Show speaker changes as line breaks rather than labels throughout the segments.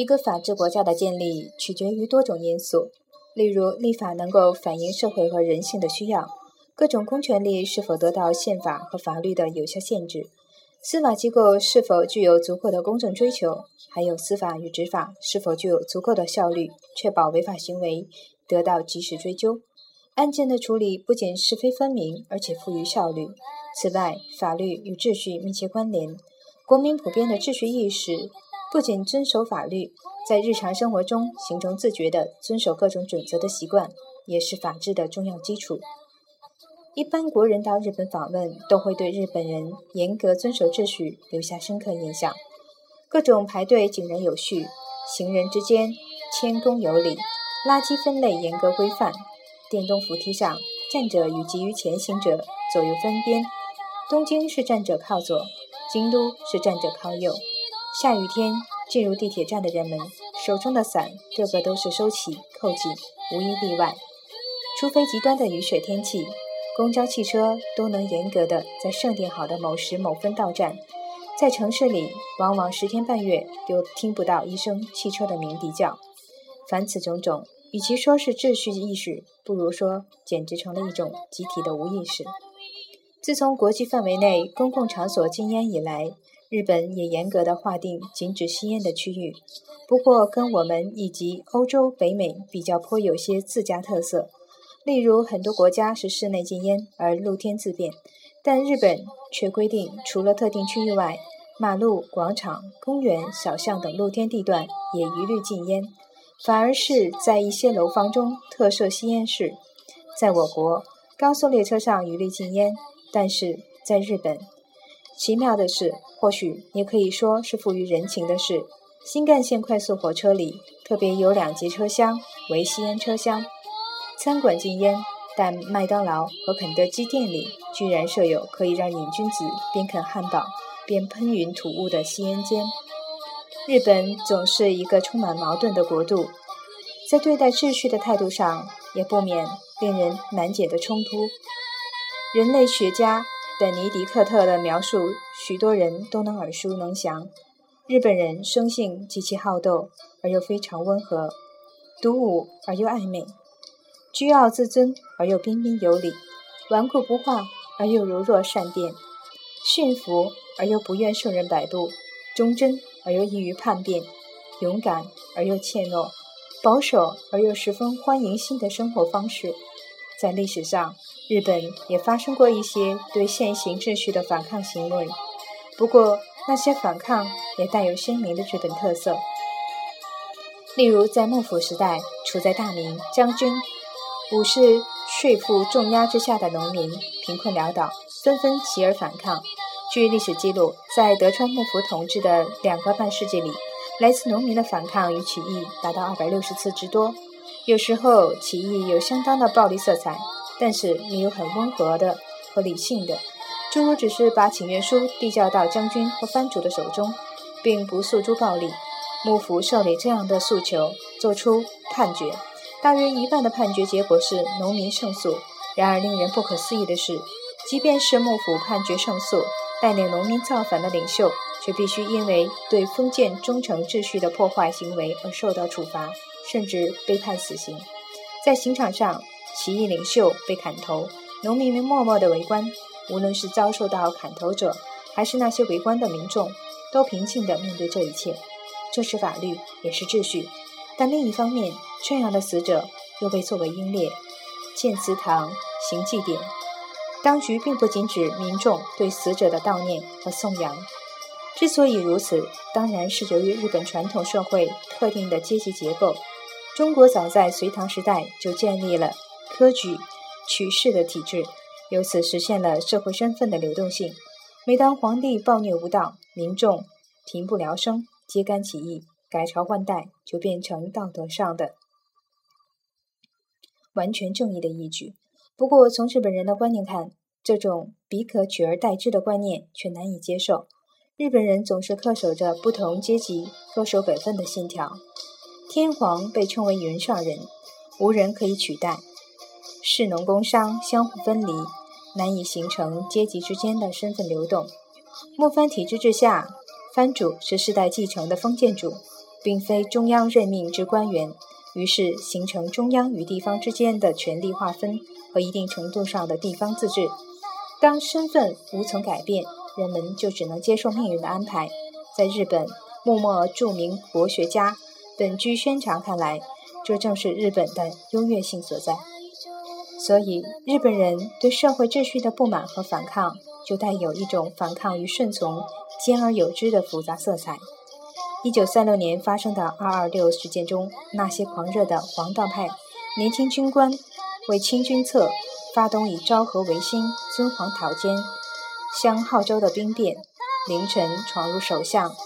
一个法治国家的建立取决于多种因素，例如立法能够反映社会和人性的需要，各种公权力是否得到宪法和法律的有效限制，司法机构是否具有足够的公正追求，还有司法与执法是否具有足够的效率，确保违法行为得到及时追究。案件的处理不仅是非分明，而且富于效率。此外，法律与秩序密切关联，国民普遍的秩序意识，不仅遵守法律，在日常生活中形成自觉的遵守各种准则的习惯，也是法治的重要基础。一般国人到日本访问，都会对日本人严格遵守秩序留下深刻印象。各种排队井然有序，行人之间谦恭有礼，垃圾分类严格规范。电动扶梯上，站者与急于前行者左右分边。东京是站者靠左，京都是站者靠右。下雨天进入地铁站的人们，手中的伞个个都是收起扣紧，无一例外。除非极端的雨水天气，公交汽车都能严格的在设定好的某时某分到站。在城市里，往往十天半月都听不到一声汽车的鸣笛叫。凡此种种。与其说是秩序意识，不如说简直成了一种集体的无意识。自从国际范围内公共场所禁烟以来，日本也严格的划定禁止吸烟的区域。不过，跟我们以及欧洲、北美比较，颇有些自家特色。例如，很多国家是室内禁烟，而露天自便，但日本却规定，除了特定区域外，马路、广场、公园、小巷等露天地段也一律禁烟。反而是在一些楼房中特设吸烟室。在我国，高速列车上一律禁烟，但是在日本，奇妙的是，或许也可以说是富于人情的是，新干线快速火车里特别有两节车厢为吸烟车厢。餐馆禁烟，但麦当劳和肯德基店里居然设有可以让瘾君子边啃汉堡边喷云吐雾的吸烟间。日本总是一个充满矛盾的国度，在对待秩序的态度上，也不免令人难解的冲突。人类学家本尼迪克特的描述，许多人都能耳熟能详。日本人生性极其好斗，而又非常温和；独舞而又爱美；居傲自尊而又彬彬有礼；顽固不化而又柔弱善变；驯服而又不愿受人摆布；忠贞。而又易于叛变，勇敢而又怯懦，保守而又十分欢迎新的生活方式。在历史上，日本也发生过一些对现行秩序的反抗行为，不过那些反抗也带有鲜明的日本特色。例如，在幕府时代，处在大名、将军、武士税负重压之下的农民贫困潦倒，纷纷起而反抗。据历史记录，在德川幕府统治的两个半世纪里，来自农民的反抗与起义达到二百六十次之多。有时候起义有相当的暴力色彩，但是也有很温和的和理性的，诸如只是把请愿书递交到将军和藩主的手中，并不诉诸暴力。幕府受理这样的诉求，作出判决，大约一半的判决结果是农民胜诉。然而令人不可思议的是，即便是幕府判决胜诉。带领农民造反的领袖，却必须因为对封建忠诚秩序的破坏行为而受到处罚，甚至被判死刑。在刑场上，起义领袖被砍头，农民们默默的围观。无论是遭受到砍头者，还是那些围观的民众，都平静地面对这一切。这是法律，也是秩序。但另一方面，这样的死者又被作为英烈，建祠堂，行祭典。当局并不仅止民众对死者的悼念和颂扬。之所以如此，当然是由于日本传统社会特定的阶级结构。中国早在隋唐时代就建立了科举取士的体制，由此实现了社会身份的流动性。每当皇帝暴虐无道，民众停不聊生，揭竿起义，改朝换代，就变成道德上的完全正义的义举。不过，从日本人的观念看，这种彼可取而代之的观念却难以接受。日本人总是恪守着不同阶级恪守本分的信条。天皇被称为云上人，无人可以取代。士农工商相互分离，难以形成阶级之间的身份流动。幕藩体制之下，藩主是世代继承的封建主，并非中央任命之官员，于是形成中央与地方之间的权力划分和一定程度上的地方自治。当身份无从改变，人们就只能接受命运的安排。在日本，幕末著名国学家本居宣长看来，这正是日本的优越性所在。所以，日本人对社会秩序的不满和反抗，就带有一种反抗与顺从兼而有之的复杂色彩。一九三六年发生的二二六事件中，那些狂热的黄道派年轻军官为清君侧，发动以昭和维新、尊皇讨奸相号召的兵变，凌晨闯入首相、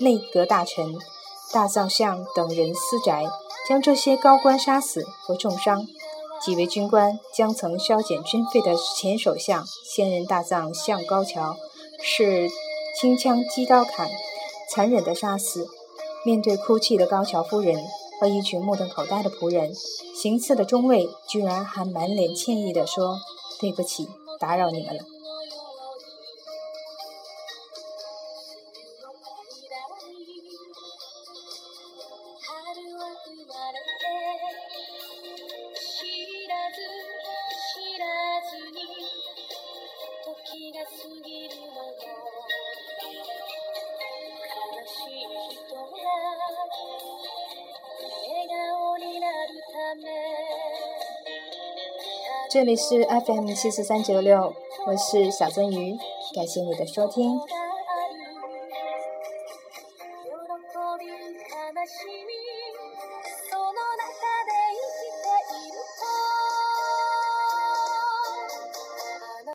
内阁大臣、大藏相等人私宅，将这些高官杀死或重伤。几位军官将曾削减军费的前首相、现任大藏相高桥，是轻枪击刀砍，残忍地杀死。面对哭泣的高桥夫人和一群目瞪口呆的仆人，行刺的中尉居然还满脸歉意地说：“对不起，打扰你们了。”这里是 FM 七四三九六，我是小鳟鱼，感谢你的收听。